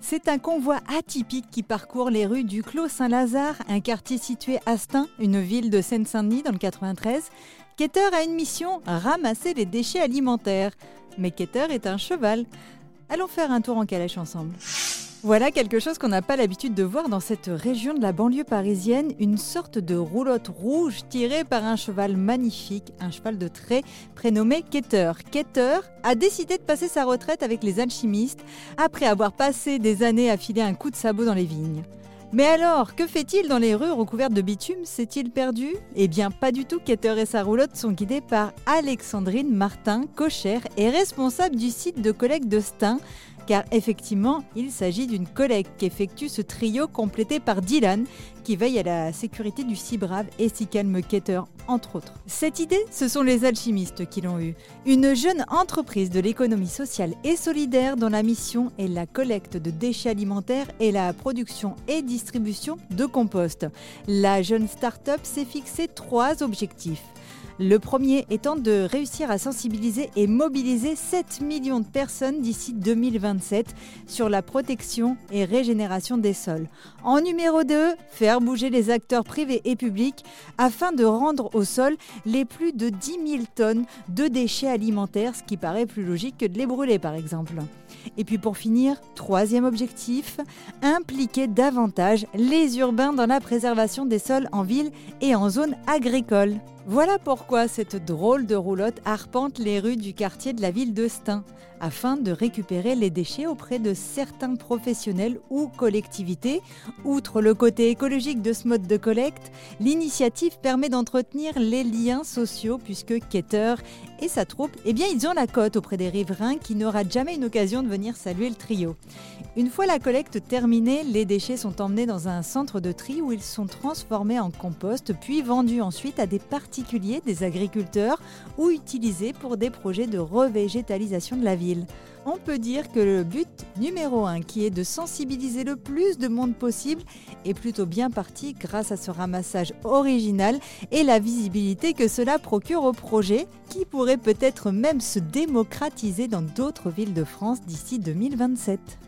C'est un convoi atypique qui parcourt les rues du Clos Saint-Lazare, un quartier situé à Stein, une ville de Seine-Saint-Denis dans le 93. Keter a une mission, ramasser les déchets alimentaires. Mais Keter est un cheval. Allons faire un tour en calèche ensemble. Voilà quelque chose qu'on n'a pas l'habitude de voir dans cette région de la banlieue parisienne, une sorte de roulotte rouge tirée par un cheval magnifique, un cheval de trait prénommé Keter. Keter a décidé de passer sa retraite avec les alchimistes après avoir passé des années à filer un coup de sabot dans les vignes. Mais alors, que fait-il dans les rues recouvertes de bitume? S'est-il perdu? Eh bien, pas du tout. Keter et sa roulotte sont guidés par Alexandrine Martin, cochère et responsable du site de collecte de Stein, car effectivement, il s'agit d'une collecte qu'effectue ce trio complété par Dylan, qui veille à la sécurité du si brave et si calme Keter, entre autres. Cette idée, ce sont les alchimistes qui l'ont eue. Une jeune entreprise de l'économie sociale et solidaire dont la mission est la collecte de déchets alimentaires et la production et distribution de compost. La jeune start-up s'est fixé trois objectifs. Le premier étant de réussir à sensibiliser et mobiliser 7 millions de personnes d'ici 2027 sur la protection et régénération des sols. En numéro 2, faire bouger les acteurs privés et publics afin de rendre au sol les plus de 10 000 tonnes de déchets alimentaires, ce qui paraît plus logique que de les brûler par exemple. Et puis pour finir, troisième objectif, impliquer davantage les urbains dans la préservation des sols en ville et en zone agricole. Voilà pourquoi cette drôle de roulotte arpente les rues du quartier de la ville de Stein, afin de récupérer les déchets auprès de certains professionnels ou collectivités. Outre le côté écologique de ce mode de collecte, l'initiative permet d'entretenir les liens sociaux puisque Keter et sa troupe, eh bien, ils ont la cote auprès des riverains qui n'aura jamais une occasion de venir saluer le trio. Une fois la collecte terminée, les déchets sont emmenés dans un centre de tri où ils sont transformés en compost puis vendus ensuite à des des agriculteurs ou utilisés pour des projets de revégétalisation de la ville. On peut dire que le but numéro un, qui est de sensibiliser le plus de monde possible, est plutôt bien parti grâce à ce ramassage original et la visibilité que cela procure au projet, qui pourrait peut-être même se démocratiser dans d'autres villes de France d'ici 2027.